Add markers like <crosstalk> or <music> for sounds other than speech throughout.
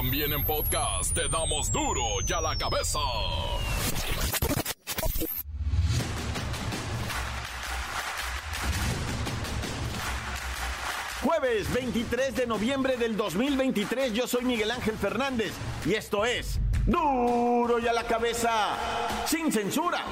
También en podcast te damos duro y a la cabeza. Jueves 23 de noviembre del 2023, yo soy Miguel Ángel Fernández y esto es duro y a la cabeza, sin censura.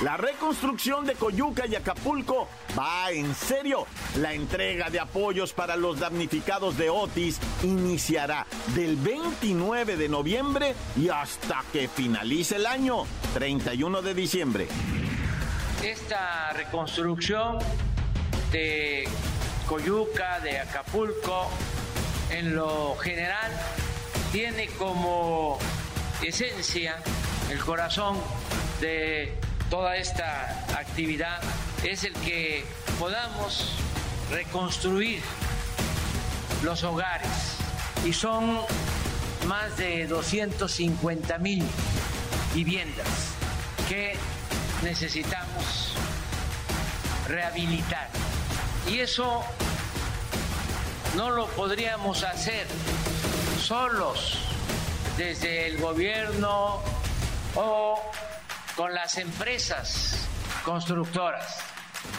La reconstrucción de Coyuca y Acapulco va en serio. La entrega de apoyos para los damnificados de Otis iniciará del 29 de noviembre y hasta que finalice el año, 31 de diciembre. Esta reconstrucción de Coyuca, de Acapulco, en lo general, tiene como esencia el corazón de toda esta actividad es el que podamos reconstruir los hogares y son más de 250 mil viviendas que necesitamos rehabilitar. Y eso no lo podríamos hacer solos desde el gobierno o con las empresas constructoras.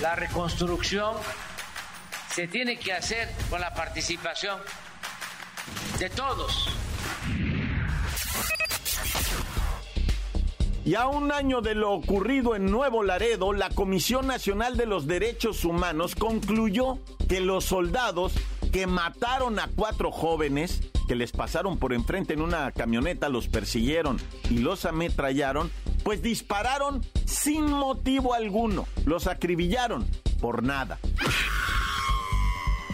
La reconstrucción se tiene que hacer con la participación de todos. Y a un año de lo ocurrido en Nuevo Laredo, la Comisión Nacional de los Derechos Humanos concluyó que los soldados que mataron a cuatro jóvenes que les pasaron por enfrente en una camioneta, los persiguieron y los ametrallaron, pues dispararon sin motivo alguno, los acribillaron por nada.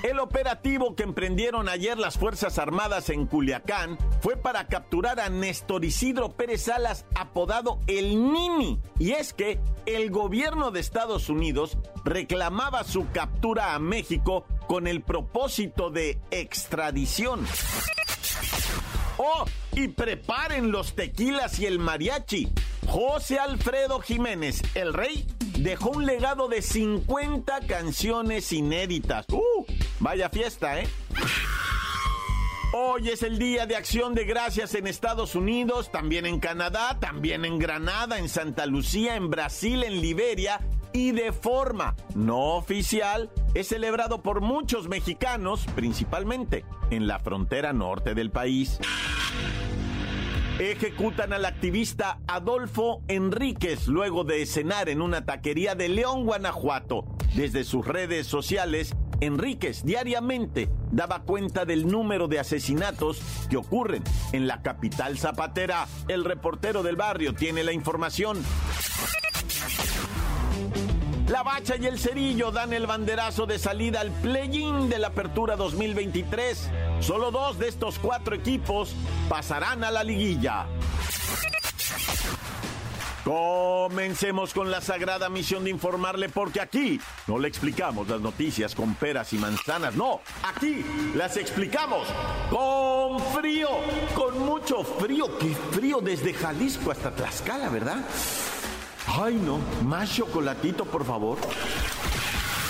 El operativo que emprendieron ayer las Fuerzas Armadas en Culiacán fue para capturar a Néstor Isidro Pérez Salas, apodado El Nini. Y es que el gobierno de Estados Unidos reclamaba su captura a México con el propósito de extradición. Oh, y preparen los tequilas y el mariachi. José Alfredo Jiménez, el rey, dejó un legado de 50 canciones inéditas. ¡Uh! Vaya fiesta, ¿eh? Hoy es el Día de Acción de Gracias en Estados Unidos, también en Canadá, también en Granada, en Santa Lucía, en Brasil, en Liberia y de forma no oficial es celebrado por muchos mexicanos, principalmente en la frontera norte del país. Ejecutan al activista Adolfo Enríquez luego de cenar en una taquería de León, Guanajuato. Desde sus redes sociales, Enríquez diariamente daba cuenta del número de asesinatos que ocurren en la capital zapatera. El reportero del barrio tiene la información. La Bacha y el Cerillo dan el banderazo de salida al play-in de la Apertura 2023. Solo dos de estos cuatro equipos pasarán a la liguilla. Comencemos con la sagrada misión de informarle porque aquí no le explicamos las noticias con peras y manzanas, no, aquí las explicamos con frío, con mucho frío, qué frío desde Jalisco hasta Tlaxcala, ¿verdad? Ay, no. Más chocolatito, por favor.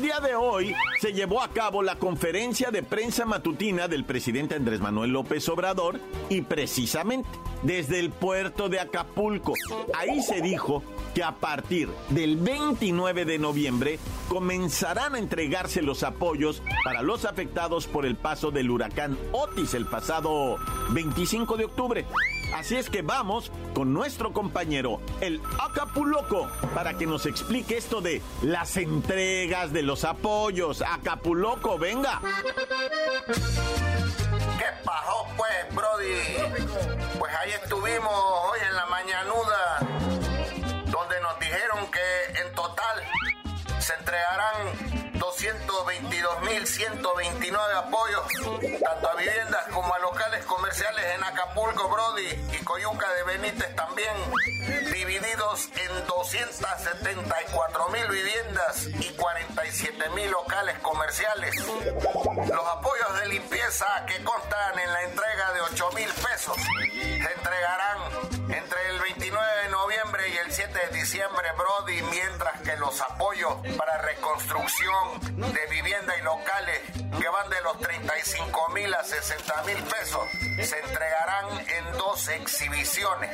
El día de hoy se llevó a cabo la conferencia de prensa matutina del presidente Andrés Manuel López Obrador y precisamente desde el puerto de Acapulco. Ahí se dijo que a partir del 29 de noviembre comenzarán a entregarse los apoyos para los afectados por el paso del huracán Otis el pasado 25 de octubre. Así es que vamos con nuestro compañero, el Acapuloco, para que nos explique esto de las entregas de los apoyos. Acapuloco, venga. ¿Qué pasó pues, Brody? Pues ahí estuvimos hoy en la mañanuda, donde nos dijeron que en total se entregarán 222.129 apoyos, tanto a viviendas como a locales comerciales en Acapulco, Brody y Coyuca de Benítez también, divididos en 274.000 viviendas y 47.000 locales comerciales. Los apoyos de limpieza que constan en la entrega de 8.000 pesos se entregarán entre el 29 de noviembre y el 7 de diciembre, Brody, mientras que los apoyos para reconstrucción de vivienda y locales que van de los 35 mil a 60 mil pesos se entregarán en dos exhibiciones.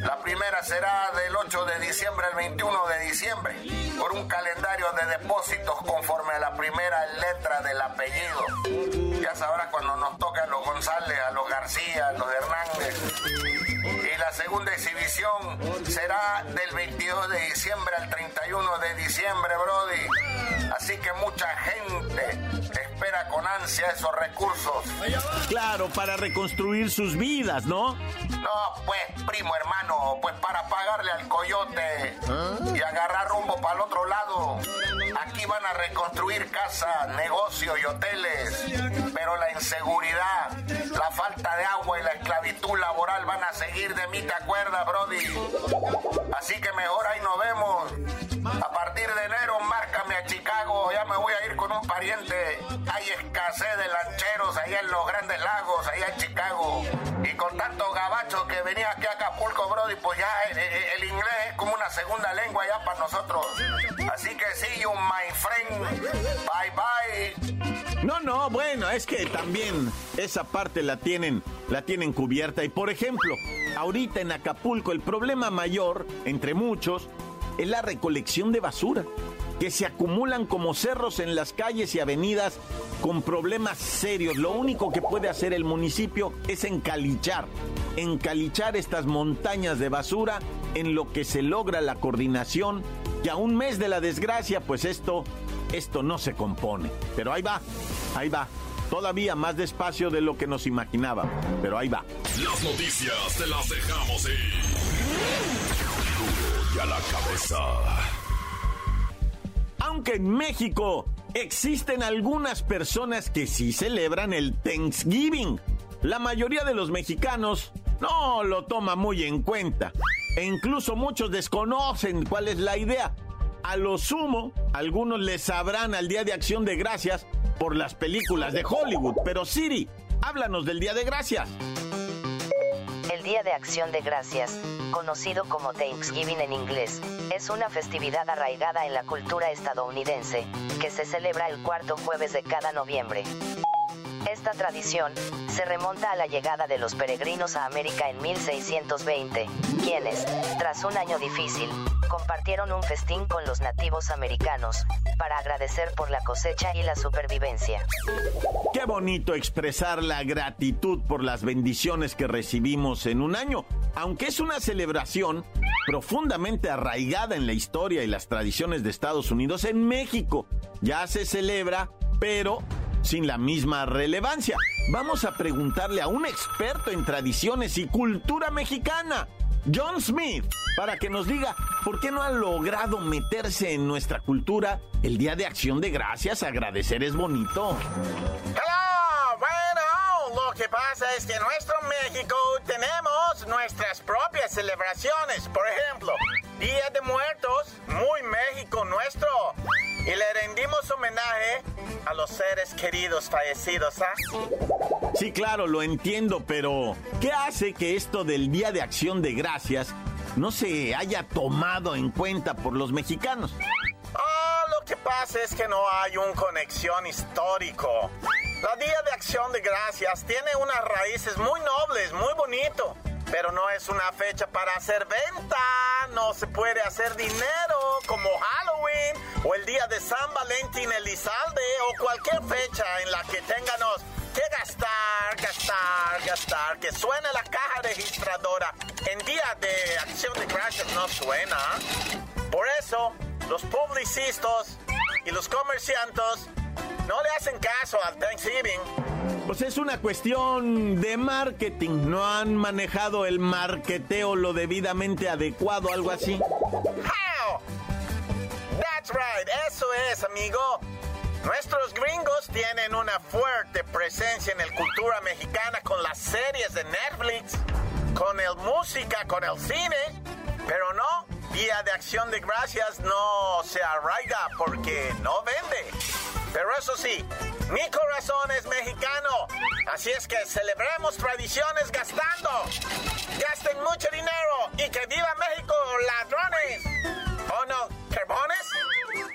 La primera será del 8 de diciembre al 21 de diciembre, por un calendario de depósitos conforme a la primera letra del apellido. Ya sabrá cuando nos toca a los González, a los García, a los Hernández y la segunda exhibición será del 22 de diciembre al 31 de diciembre, Brody. Así que mucha gente espera con ansia esos recursos. Claro, para reconstruir sus vidas, ¿no? No, pues, primo hermano, pues para pagarle al coyote y agarrar rumbo para el otro lado. Aquí van a reconstruir casas, negocios y hoteles, pero la inseguridad, la falta de agua y la esclavitud laboral van a seguir de mí, ¿te acuerdas, Brody? Así que mejor ahí nos vemos. A partir de enero, márcame Chicago, ya me voy a ir con un pariente. Hay escasez de lancheros allá en los grandes lagos, allá en Chicago. Y con tanto gabacho que venía aquí a Acapulco, Brody, pues ya el, inglés es como una segunda lengua ya para nosotros. Así que sí, you my friend. Bye bye. No, no, bueno, es que también esa parte la tienen, la tienen cubierta. Y por ejemplo, ahorita en Acapulco el problema mayor, entre muchos, es la recolección de basura, que se acumulan como cerros en las calles y avenidas con problemas serios. Lo único que puede hacer el municipio es encalichar, encalichar estas montañas de basura en lo que se logra la coordinación, que a un mes de la desgracia, pues esto, esto no se compone. Pero ahí va, ahí va. Todavía más despacio de lo que nos imaginábamos, pero ahí va. Las noticias te las dejamos ir a la cabeza. Aunque en México existen algunas personas que sí celebran el Thanksgiving, la mayoría de los mexicanos no lo toma muy en cuenta. E incluso muchos desconocen cuál es la idea. A lo sumo, algunos les sabrán al Día de Acción de Gracias por las películas de Hollywood. Pero Siri, háblanos del Día de Gracias. Día de Acción de Gracias, conocido como Thanksgiving en inglés, es una festividad arraigada en la cultura estadounidense, que se celebra el cuarto jueves de cada noviembre. Esta tradición se remonta a la llegada de los peregrinos a América en 1620, quienes, tras un año difícil, compartieron un festín con los nativos americanos, para agradecer por la cosecha y la supervivencia. Qué bonito expresar la gratitud por las bendiciones que recibimos en un año, aunque es una celebración profundamente arraigada en la historia y las tradiciones de Estados Unidos en México. Ya se celebra, pero sin la misma relevancia. Vamos a preguntarle a un experto en tradiciones y cultura mexicana, John Smith, para que nos diga por qué no ha logrado meterse en nuestra cultura el Día de Acción de Gracias. Agradecer es bonito. Hello, bueno, lo que pasa es que en nuestro México tenemos nuestras propias celebraciones. Por ejemplo, Día de Muertos, muy México nuestro. Y le rendimos homenaje a los seres queridos fallecidos, ¿ah? Sí, claro, lo entiendo, pero ¿qué hace que esto del Día de Acción de Gracias no se haya tomado en cuenta por los mexicanos? Ah, lo que pasa es que no hay un conexión histórico. La Día de Acción de Gracias tiene unas raíces muy nobles, muy bonito, pero no es una fecha para hacer venta, no se puede hacer dinero como Halloween o el día de San Valentín Elizalde o cualquier fecha en la que tengamos que gastar, gastar, gastar, que suene la caja registradora. En día de acción de gracias no suena. Por eso, los publicistas y los comerciantes no le hacen caso al Thanksgiving. Pues es una cuestión de marketing. No han manejado el marketeo lo debidamente adecuado, algo así. How? That's right, eso es, amigo. Nuestros gringos tienen una fuerte presencia en la cultura mexicana con las series de Netflix, con el música, con el cine, pero no, Día de Acción de Gracias no se arraiga porque no vende. Pero eso sí, mi corazón es mexicano, así es que celebremos tradiciones gastando. Gasten mucho dinero y que viva México, ladrones. ¿O no? ¿Carbones?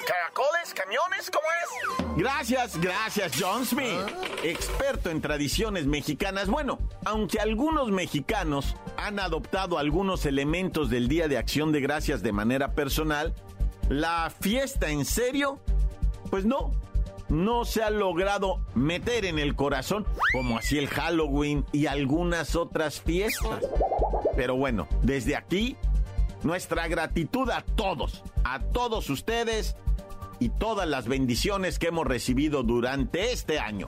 ¿Caracoles? ¿Camiones? ¿Cómo es? Gracias, gracias, John Smith. Experto en tradiciones mexicanas. Bueno, aunque algunos mexicanos han adoptado algunos elementos del Día de Acción de Gracias de manera personal, la fiesta en serio, pues no, no se ha logrado meter en el corazón como así el Halloween y algunas otras fiestas. Pero bueno, desde aquí, nuestra gratitud a todos, a todos ustedes y todas las bendiciones que hemos recibido durante este año.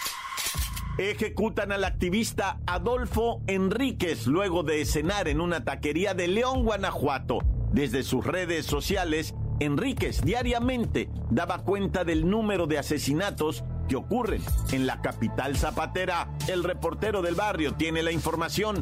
Ejecutan al activista Adolfo Enríquez luego de cenar en una taquería de León, Guanajuato. Desde sus redes sociales, Enríquez diariamente daba cuenta del número de asesinatos que ocurren en la capital zapatera. El reportero del barrio tiene la información.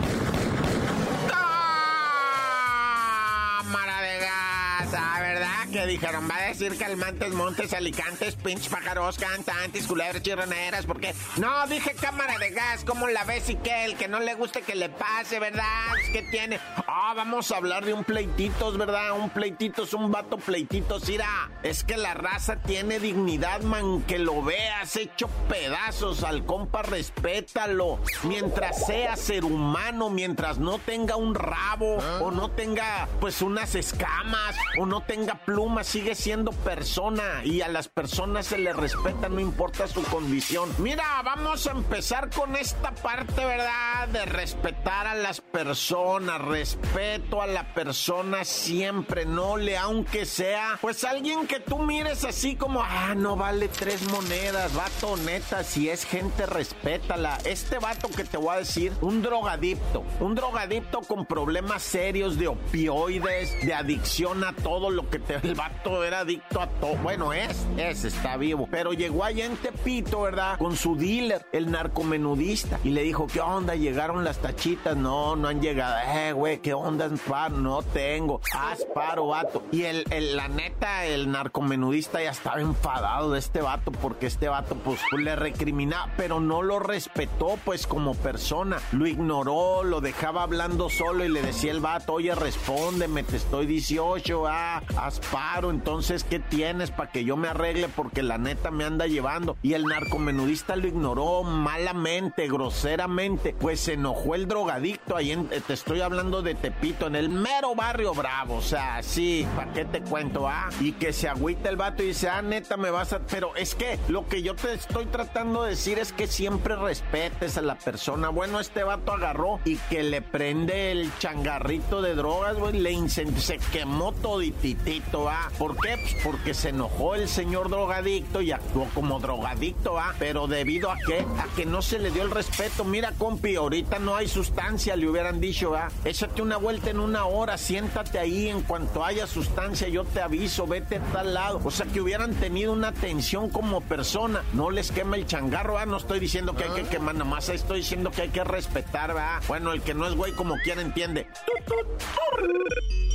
Que dijeron, va a decir calmantes, montes, alicantes, pinch pájaros, cantantes, culebras, chirroneras, porque no, dije cámara de gas, ¿cómo la ves y qué? El que no le guste que le pase, ¿verdad? ¿Qué tiene? Ah, vamos a hablar de un pleititos, ¿verdad? Un pleititos, un vato pleititos. Mira, es que la raza tiene dignidad, man, que lo veas hecho pedazos al compa, respétalo. Mientras sea ser humano, mientras no tenga un rabo o no tenga, pues, unas escamas o no tenga plumas, sigue siendo persona y a las personas se le respeta, no importa su condición. Mira, vamos a empezar con esta parte, ¿verdad? De respetar a las personas, respeto a la persona siempre, no le, aunque sea, pues alguien que tú mires así como, ah, no vale tres monedas, vato, neta, si es gente, respétala. Este vato que te voy a decir, un drogadicto, un drogadicto con problemas serios de opioides, de adicción a todo lo que te... El vato era adicto a todo, bueno, es, es, está vivo, pero llegó allá en Tepito, ¿verdad? Con su dealer, el narcomenudista, y le dijo, ¿qué onda? ¿Llegaron las tachitas? No, no han llegado. Eh, güey, ¿qué onda? No tengo. Haz paro, vato. Y el, la neta, el narcomenudista ya estaba enfadado de este vato porque este vato, pues, le recriminaba, pero no lo respetó, pues, como persona. Lo ignoró, lo dejaba hablando solo y le decía el vato, oye, respóndeme, te estoy 18, ah, haz paro. Entonces, ¿qué tienes para que yo me arregle? Porque la neta me anda llevando. Y el narcomenudista lo ignoró malamente, groseramente. Pues se enojó el drogadicto. Ahí en- te estoy hablando de Tepito, en el mero barrio bravo. O sea, sí, ¿para qué te cuento? Ah, y que se agüita el vato y dice, ah, neta, me vas a. Pero es que lo que yo te estoy tratando de decir es que siempre respetes a la persona. Bueno, este vato agarró y que le prende el changarrito de drogas, güey, le incendió, se quemó todititito, ah. ¿Por qué? Pues porque se enojó el señor drogadicto y actuó como drogadicto, ah. Pero debido a qué? A que no se le dio el respeto. Mira, compi, ahorita no hay sustancia, le hubieran dicho, ah. Échate una vuelta en una hora, siéntate ahí, en cuanto haya sustancia, yo te aviso, vete a tal lado. O sea, que hubieran tenido una atención como persona. No les quema el changarro, ah. No estoy diciendo que hay que quemar, nada más estoy diciendo que hay que respetar, ah. Bueno, el que no es güey como quiera entiende.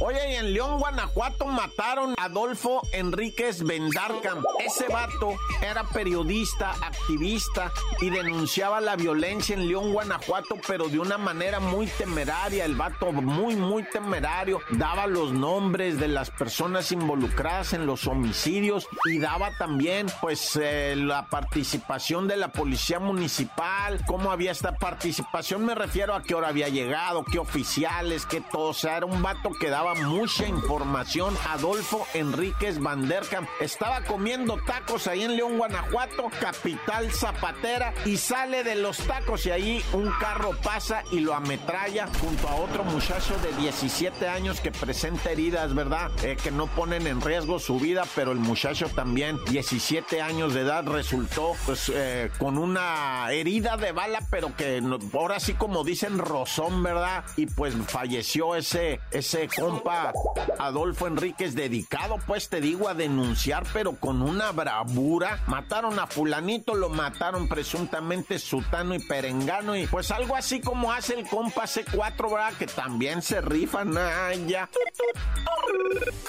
Oye, y en León, Guanajuato mataron Adolfo Enríquez Vendarcam. Ese vato era periodista, activista y denunciaba la violencia en León, Guanajuato, pero de una manera muy temeraria. El vato muy, muy temerario. Daba los nombres de las personas involucradas en los homicidios y daba también, pues, eh, la participación de la policía municipal. ¿Cómo había esta participación? Me refiero a qué hora había llegado, qué oficiales, qué todo. O sea, era un vato que daba mucha información. Adolfo Adolfo Enríquez Vanderkamp. Estaba comiendo tacos ahí en León, Guanajuato, capital zapatera, y sale de los tacos y ahí un carro pasa y lo ametralla junto a otro muchacho de 17 años que presenta heridas, ¿verdad? Eh, que no ponen en riesgo su vida, pero el muchacho también, 17 años de edad, resultó pues eh, con una herida de bala, pero que ahora sí como dicen rozón, ¿verdad? Y pues falleció ese, ese compa Adolfo Enríquez, dedicado pues te digo a denunciar, pero con una bravura. Mataron a fulanito, lo mataron presuntamente Sutano y Perengano y pues algo así como hace el compa C4, ¿verdad? Que también se rifan, ah, ya.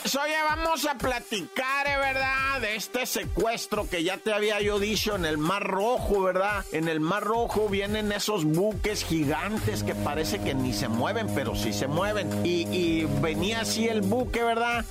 Oye, vamos a platicar, ¿eh, ¿verdad? De este secuestro que ya te había yo dicho en el Mar Rojo, ¿verdad? En el Mar Rojo vienen esos buques gigantes que parece que ni se mueven, pero sí se mueven. Y, venía así el buque, ¿verdad?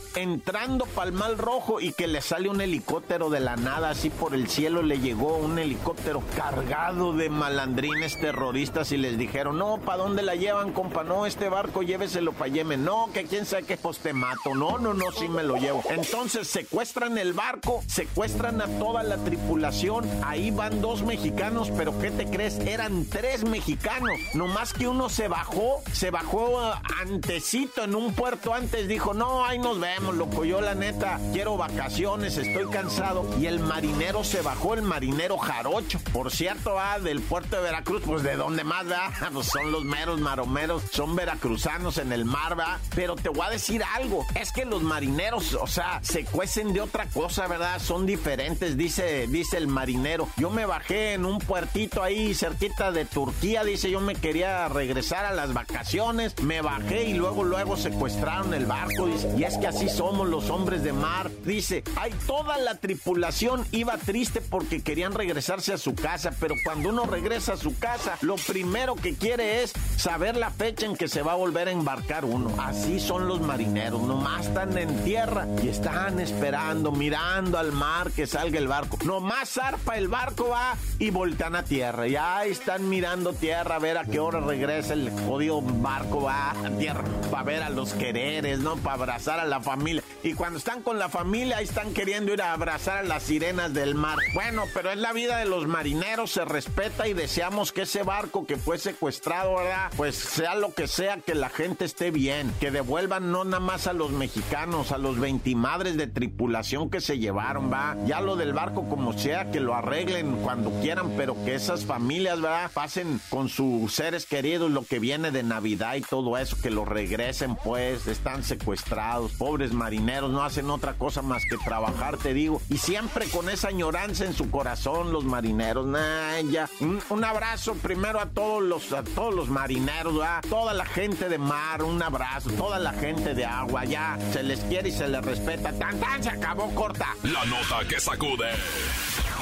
Entrando Mar Rojo y que le sale un helicóptero de la nada, así por el cielo le llegó un helicóptero cargado de malandrines terroristas y les dijeron, no, ¿para dónde la llevan, compa? No, este barco lléveselo para Yemen. No, que quién sabe qué, pues te mato. No, no, no, sí me lo llevo. Entonces secuestran el barco, secuestran a toda la tripulación. Ahí van dos mexicanos, pero ¿qué te crees? Eran tres mexicanos. Nomás que uno se bajó, se bajó uh, antecito en un puerto antes. Dijo, no, ahí nos vemos. Yo la neta quiero vacaciones, estoy cansado. Y el marinero se bajó, el marinero jarocho. Por cierto, va del puerto de Veracruz, pues de dónde más, va, <laughs> pues son los meros maromeros, son veracruzanos en el mar, va. Pero te voy a decir algo, es que los marineros, o sea, se cuecen de otra cosa, ¿verdad? Son diferentes, dice, dice el marinero. Yo me bajé en un puertito ahí cerquita de Turquía, dice, yo me quería regresar a las vacaciones, me bajé y luego, luego secuestraron el barco, dice, y es que así somos los hombres de mar. Dice, hay toda la tripulación iba triste porque querían regresarse a su casa, pero cuando uno regresa a su casa, lo primero que quiere es saber la fecha en que se va a volver a embarcar uno. Así son los marineros, nomás están en tierra y están esperando, mirando al mar que salga el barco. Nomás zarpa el barco va y voltean a tierra. Y ahí están mirando tierra a ver a qué hora regresa el jodido barco va a tierra para ver a los quereres, ¿no? Para abrazar a la familia. Y cuando están con la familia, ahí están queriendo ir a abrazar a las sirenas del mar. Bueno, pero es la vida de los marineros, se respeta y deseamos que ese barco que fue secuestrado, ¿verdad? Pues sea lo que sea, que la gente esté bien, que devuelvan no nada más a los mexicanos, a los 20 madres de tripulación que se llevaron, va. Ya lo del barco como sea, que lo arreglen cuando quieran, pero que esas familias, ¿verdad? Pasen con sus seres queridos lo que viene de Navidad y todo eso, que lo regresen, pues, están secuestrados, pobres marineros, no hacen otra cosa más que trabajar, te digo, y siempre con esa añoranza en su corazón, los marineros, nah, ya. Un, abrazo primero a todos los, a todos los marineros, ¿verdad? Toda la gente de mar, un abrazo, toda la gente de agua, ya, se les quiere y se les respeta. Tan, tan, se acabó corta. La nota que sacude.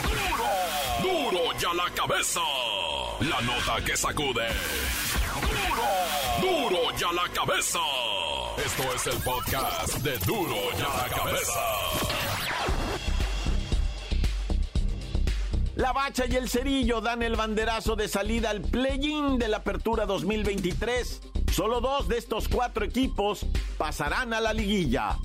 ¡Duro! ¡Duro ya la cabeza! La nota que sacude. ¡Duro! ¡Duro ya la cabeza! Esto es el podcast de Duro ya la cabeza. La Bacha y el Cerillo dan el banderazo de salida al play-in de la Apertura 2023. Solo dos de estos cuatro equipos pasarán a la liguilla.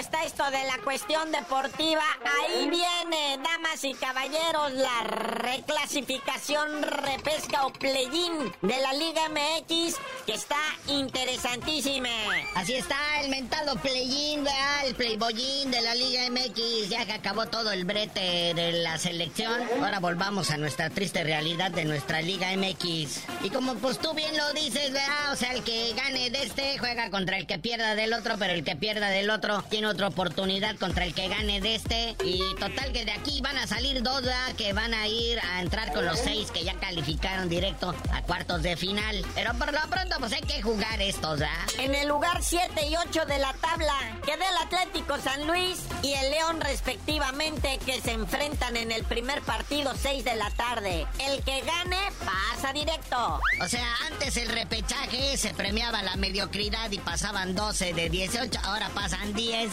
está esto de la cuestión deportiva. Ahí viene, damas y caballeros, la reclasificación, repesca o play-in de la Liga MX, que está interesantísima. Así está el mentado play-in, el playboyín de la Liga MX. Ya que acabó todo el brete de la selección, ahora volvamos a nuestra triste realidad de nuestra Liga MX. Y como pues tú bien lo dices, ¿verdad? O sea, el que gane de este juega contra el que pierda del otro, pero el que pierda del otro tiene otra oportunidad contra el que gane de este. Y total que de aquí van a salir dos que van a ir a entrar con los seis que ya calificaron directo a cuartos de final. Pero por lo pronto, pues hay que jugar estos, ¿ah? En el lugar 7 y 8 de la tabla queda el Atlético San Luis y el León respectivamente que se enfrentan en el primer partido 6 de la tarde. El que gane pasa directo. O sea, antes el repechaje se premiaba la mediocridad y pasaban 12 de 18, ahora pasan 10.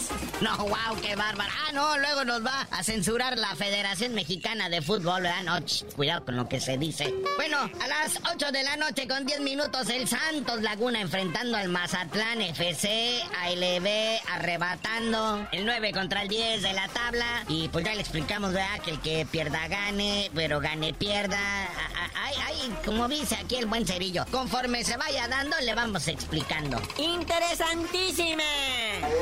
No, wow, qué bárbaro. Ah, no, luego nos va a censurar la Federación Mexicana de Fútbol, ¿verdad? No, cuidado con lo que se dice. Bueno, a las 8 de la noche con 10 minutos el Santos Laguna enfrentando al Mazatlán FC, ALB arrebatando el 9 contra el 10 de la tabla. Y pues ya le explicamos, ¿verdad? Que el que pierda gane, pero gane pierda. Ay, ay, como dice aquí el buen cerillo. Conforme se vaya dando, le vamos explicando. Interesantísime.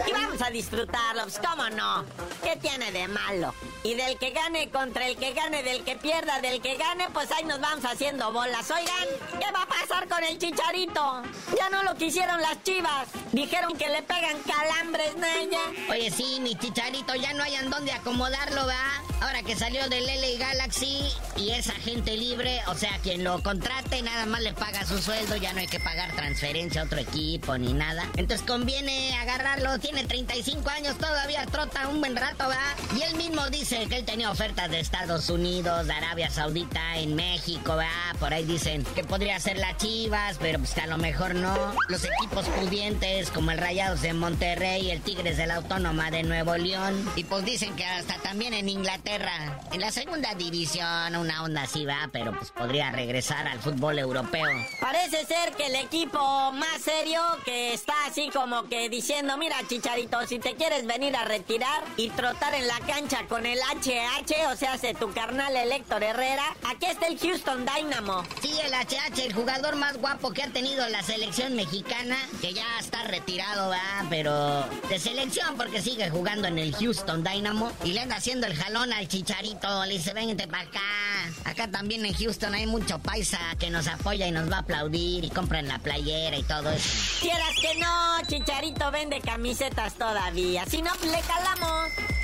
Y vamos a disfrutarlo, ¿cómo no? ¿Qué tiene de malo? Y del que gane contra el que gane, del que pierda, del que gane, pues ahí nos vamos haciendo bolas. Oigan, ¿qué va a pasar con el chicharito? Ya no lo quisieron las chivas. Dijeron que le pegan calambres, Naya. Oye, sí, mi chicharito, ya no hayan dónde acomodarlo, ¿va? Ahora que salió del LA Galaxy y es agente libre, o sea, quien lo contrate nada más le paga su sueldo, ya no hay que pagar transferencia a otro equipo ni nada. Entonces conviene agarrarlo, tiene 35 años, todavía trota un buen rato, ¿va? Y él mismo dice que él tenía ofertas de Estados Unidos, de Arabia Saudita, en México, ¿va? Por ahí dicen que podría ser las Chivas, pero pues que a lo mejor no. Los equipos pudientes como el Rayados de Monterrey, el Tigres de la Autónoma de Nuevo León. Y pues dicen que hasta también en Inglaterra, en la segunda división, una onda así va, pero pues podría regresar al fútbol europeo. Parece ser que el equipo más serio que está así como que diciendo, mira Chicharito, si te quieres venir a retirar y trotar en la cancha con el HH, o sea, hace tu carnal Héctor Herrera, aquí está el Houston Dynamo. Sí, el HH, el jugador más guapo que ha tenido la selección mexicana, que ya está retirado, va, pero de selección porque sigue jugando en el Houston Dynamo y le anda haciendo el jalón al Chicharito, le dice, vente para acá. Acá también en Houston hay mucho paisa que nos apoya y nos va a aplaudir y compran la playera y todo eso. Quieras que no, Chicharito vende camisetas todavía. Si no, le calamos.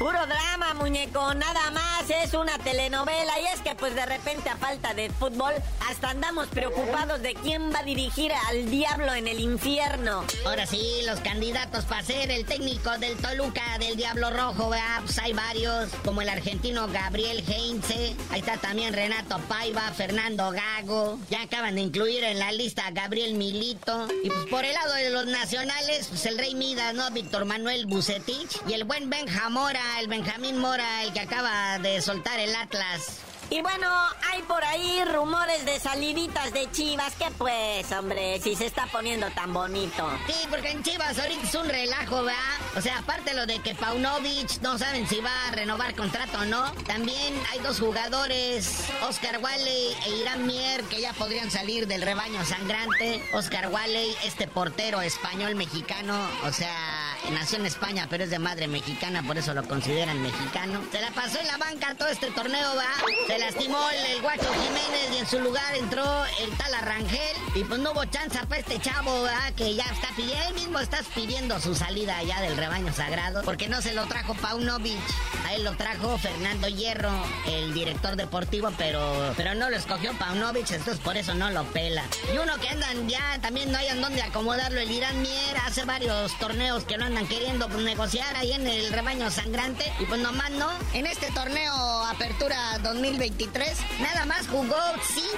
Puro drama, muñeco, nada más, es una telenovela y es que pues de repente a falta de fútbol hasta andamos preocupados de quién va a dirigir al diablo en el infierno. Ahora sí, los candidatos para ser el técnico del Toluca del Diablo Rojo, ¿verdad? pues hay varios, como el argentino Gabriel Heinze, ahí está también Renato Paiva, Fernando Gago, ya acaban de incluir en la lista a Gabriel Milito, y pues por el lado de los nacionales, pues el Rey Midas, ¿no? Víctor Manuel Bucetich, y el buen Benjamora el Benjamín Mora, el que acaba de soltar el Atlas. Y bueno, hay por ahí rumores de saliditas de Chivas. que pues, hombre? Si se está poniendo tan bonito. Sí, porque en Chivas ahorita es un relajo, ¿verdad? O sea, aparte lo de que Paunovic no saben si va a renovar contrato o no. También hay dos jugadores, Oscar Walley e Irán Mier, que ya podrían salir del rebaño sangrante. Oscar Walley, este portero español mexicano, o sea, nació en España, pero es de madre mexicana, por eso lo consideran mexicano. Se la pasó en la banca todo este torneo, ¿va? lastimó el, Guacho Jiménez y en su lugar entró el tal Arrangel. Y pues no hubo chance para este chavo, Que ya está pidiendo, él mismo está pidiendo su salida allá del rebaño sagrado. Porque no se lo trajo Paunovic. A él lo trajo Fernando Hierro, el director deportivo, pero, pero no lo escogió Paunovic, entonces por eso no lo pela. Y uno que andan ya, también no hayan dónde acomodarlo, el Irán Mier, hace varios torneos que no andan queriendo negociar ahí en el rebaño sangrante. Y pues nomás no. En este torneo Apertura 2020 nada más jugó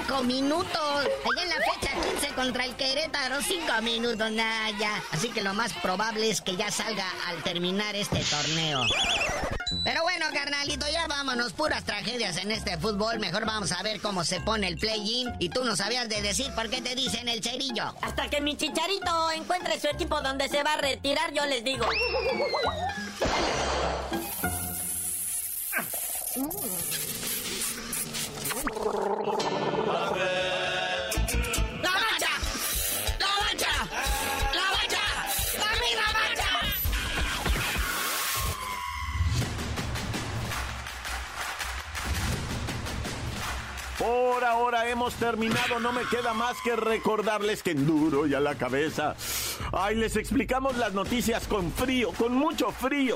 5 minutos. Allá en la fecha 15 contra el Querétaro, 5 minutos, nada ya. Así que lo más probable es que ya salga al terminar este torneo. Pero bueno, carnalito, ya vámonos, puras tragedias en este fútbol. Mejor vamos a ver cómo se pone el play-in. Y tú no sabías de decir por qué te dicen el cerillo. Hasta que mi chicharito encuentre su equipo donde se va a retirar, yo les digo. <laughs> Por ahora hemos terminado, no me queda más que recordarles que en duro y a la cabeza. Ay, les explicamos las noticias con frío, con mucho frío.